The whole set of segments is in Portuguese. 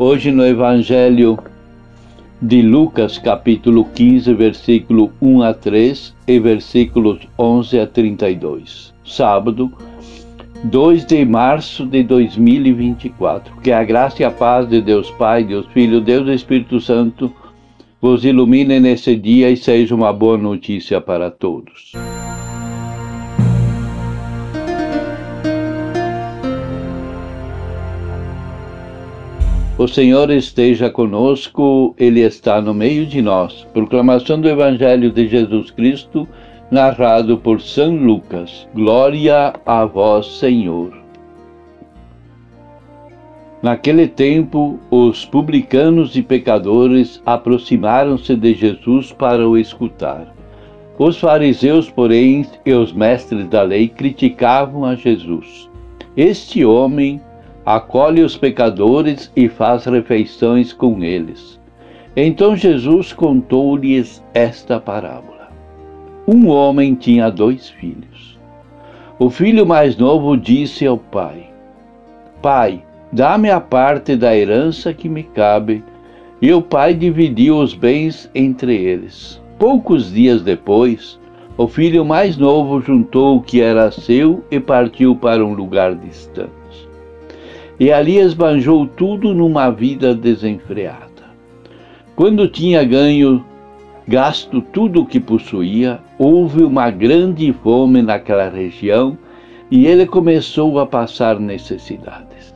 hoje no Evangelho de Lucas, capítulo 15, versículo 1 a 3 e versículos 11 a 32. Sábado, 2 de março de 2024. Que a graça e a paz de Deus Pai, Deus Filho, Deus Espírito Santo vos ilumine nesse dia e seja uma boa notícia para todos. O Senhor esteja conosco, Ele está no meio de nós. Proclamação do Evangelho de Jesus Cristo, narrado por São Lucas. Glória a vós, Senhor. Naquele tempo, os publicanos e pecadores aproximaram-se de Jesus para o escutar. Os fariseus, porém, e os mestres da lei criticavam a Jesus. Este homem acolhe os pecadores e faz refeições com eles. Então Jesus contou-lhes esta parábola. Um homem tinha dois filhos. O filho mais novo disse ao pai: Pai, dá-me a parte da herança que me cabe. E o pai dividiu os bens entre eles. Poucos dias depois, o filho mais novo juntou o que era seu e partiu para um lugar distante e ali esbanjou tudo numa vida desenfreada. Quando tinha ganho, gasto tudo o que possuía, houve uma grande fome naquela região e ele começou a passar necessidades.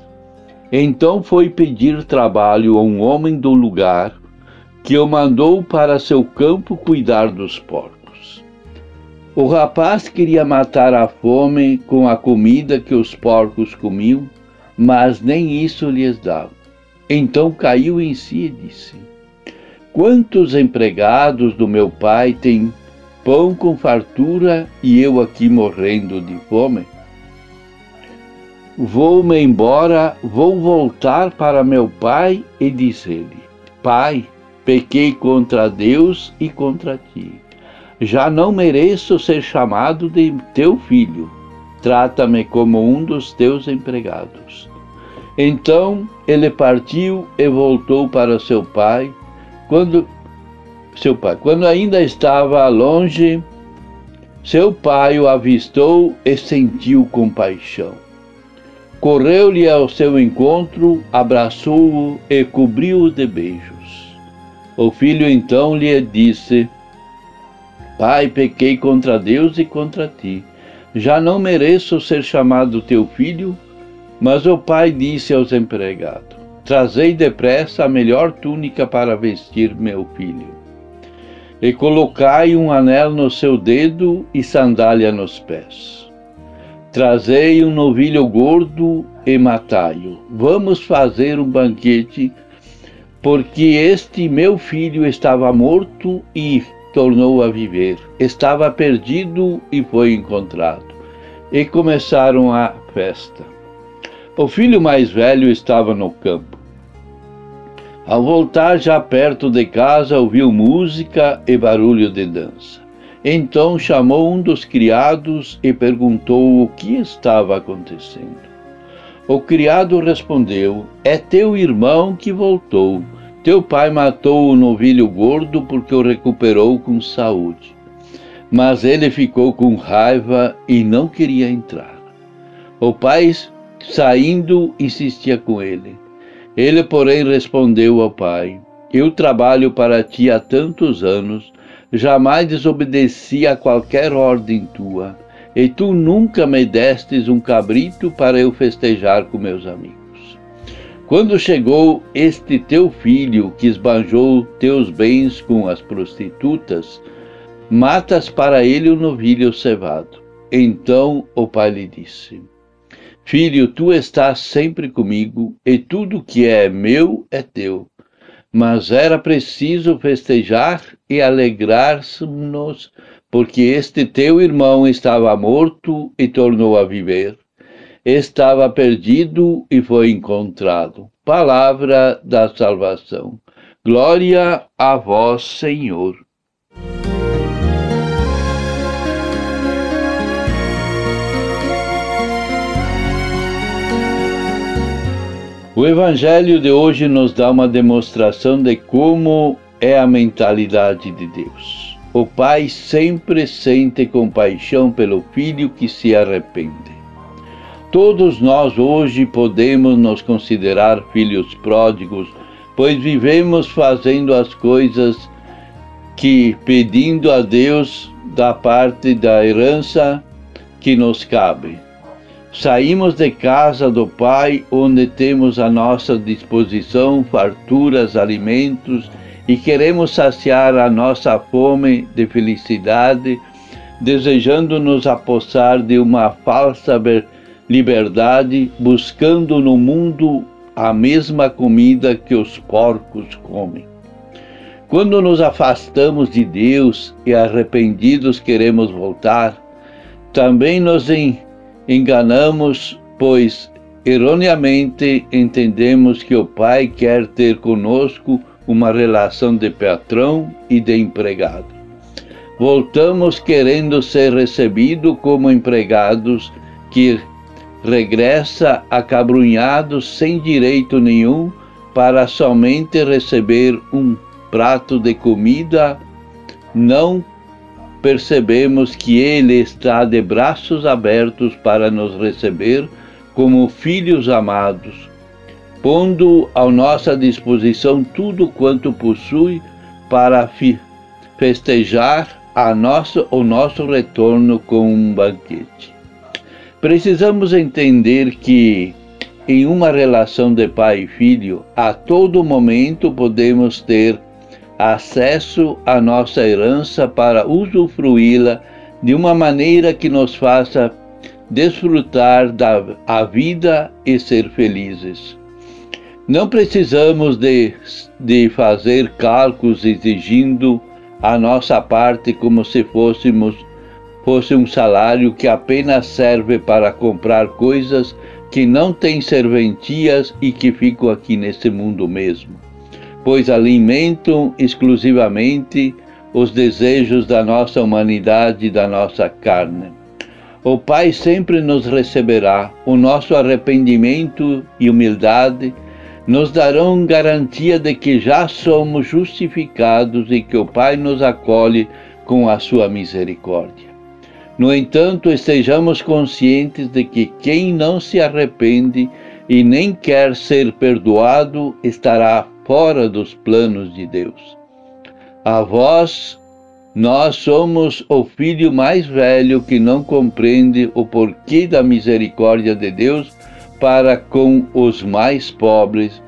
Então foi pedir trabalho a um homem do lugar que o mandou para seu campo cuidar dos porcos. O rapaz queria matar a fome com a comida que os porcos comiam mas nem isso lhes dava. Então caiu em si e disse: Quantos empregados do meu pai têm pão com fartura e eu aqui morrendo de fome? Vou-me embora, vou voltar para meu pai e dizer-lhe: Pai, pequei contra Deus e contra ti. Já não mereço ser chamado de teu filho trata-me como um dos teus empregados. Então ele partiu e voltou para seu pai. Quando seu pai, quando ainda estava longe, seu pai o avistou e sentiu compaixão. Correu-lhe ao seu encontro, abraçou-o e cobriu-o de beijos. O filho então lhe disse: Pai, pequei contra Deus e contra ti já não mereço ser chamado teu filho? Mas o pai disse aos empregados: Trazei depressa a melhor túnica para vestir meu filho. E colocai um anel no seu dedo e sandália nos pés. Trazei um novilho gordo e matai-o. Vamos fazer um banquete, porque este meu filho estava morto e tornou a viver. Estava perdido e foi encontrado. E começaram a festa. O filho mais velho estava no campo. Ao voltar já perto de casa, ouviu música e barulho de dança. Então chamou um dos criados e perguntou o que estava acontecendo. O criado respondeu: É teu irmão que voltou teu pai matou o novilho gordo porque o recuperou com saúde. Mas ele ficou com raiva e não queria entrar. O pai, saindo, insistia com ele. Ele, porém, respondeu ao pai: Eu trabalho para ti há tantos anos, jamais desobedeci a qualquer ordem tua, e tu nunca me destes um cabrito para eu festejar com meus amigos. Quando chegou este teu filho que esbanjou teus bens com as prostitutas, matas para ele o novilho cevado. Então o pai lhe disse: Filho, tu estás sempre comigo e tudo que é meu é teu. mas era preciso festejar e alegrar-nos, porque este teu irmão estava morto e tornou a viver, estava perdido e foi encontrado. Palavra da salvação. Glória a vós, Senhor. O Evangelho de hoje nos dá uma demonstração de como é a mentalidade de Deus. O Pai sempre sente compaixão pelo filho que se arrepende. Todos nós hoje podemos nos considerar filhos pródigos, pois vivemos fazendo as coisas que pedindo a Deus da parte da herança que nos cabe. Saímos de casa do Pai, onde temos à nossa disposição farturas, alimentos, e queremos saciar a nossa fome de felicidade, desejando nos apossar de uma falsa liberdade, buscando no mundo a mesma comida que os porcos comem. Quando nos afastamos de Deus e arrependidos queremos voltar, também nos enganamos, pois erroneamente entendemos que o Pai quer ter conosco uma relação de patrão e de empregado. Voltamos querendo ser recebidos como empregados que regressa acabrunhados sem direito nenhum para somente receber um prato de comida, não percebemos que Ele está de braços abertos para nos receber como filhos amados, pondo à nossa disposição tudo quanto possui para festejar a o nosso retorno com um banquete. Precisamos entender que em uma relação de pai e filho, a todo momento podemos ter acesso à nossa herança para usufruí-la de uma maneira que nos faça desfrutar da a vida e ser felizes. Não precisamos de, de fazer cálculos exigindo a nossa parte como se fôssemos fosse um salário que apenas serve para comprar coisas que não têm serventias e que ficam aqui nesse mundo mesmo pois alimentam exclusivamente os desejos da nossa humanidade e da nossa carne. O Pai sempre nos receberá, o nosso arrependimento e humildade nos darão garantia de que já somos justificados e que o Pai nos acolhe com a sua misericórdia. No entanto, estejamos conscientes de que quem não se arrepende e nem quer ser perdoado estará fora dos planos de Deus. A vós, nós somos o filho mais velho que não compreende o porquê da misericórdia de Deus para com os mais pobres.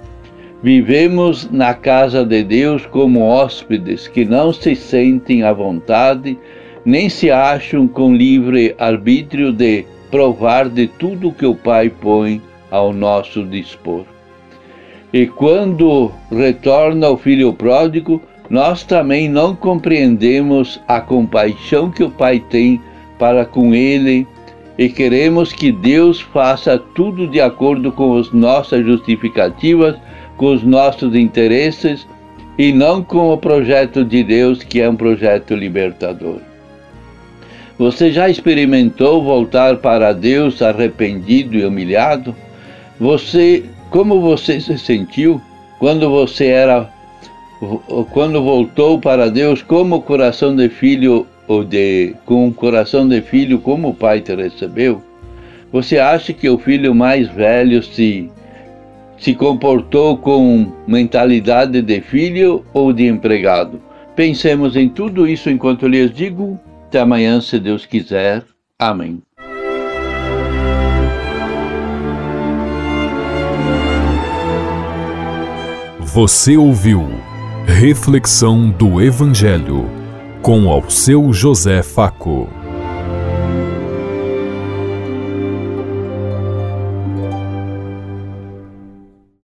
Vivemos na casa de Deus como hóspedes que não se sentem à vontade, nem se acham com livre arbítrio de provar de tudo que o Pai põe ao nosso dispor. E quando retorna o filho pródigo, nós também não compreendemos a compaixão que o Pai tem para com ele e queremos que Deus faça tudo de acordo com as nossas justificativas, com os nossos interesses e não com o projeto de Deus, que é um projeto libertador. Você já experimentou voltar para Deus arrependido e humilhado? Você como você se sentiu quando você era quando voltou para Deus como coração de filho ou de com um coração de filho como o pai te recebeu? Você acha que o filho mais velho se se comportou com mentalidade de filho ou de empregado? Pensemos em tudo isso enquanto lhes digo. Até amanhã, se Deus quiser. Amém. Você ouviu Reflexão do Evangelho com ao seu José Faco.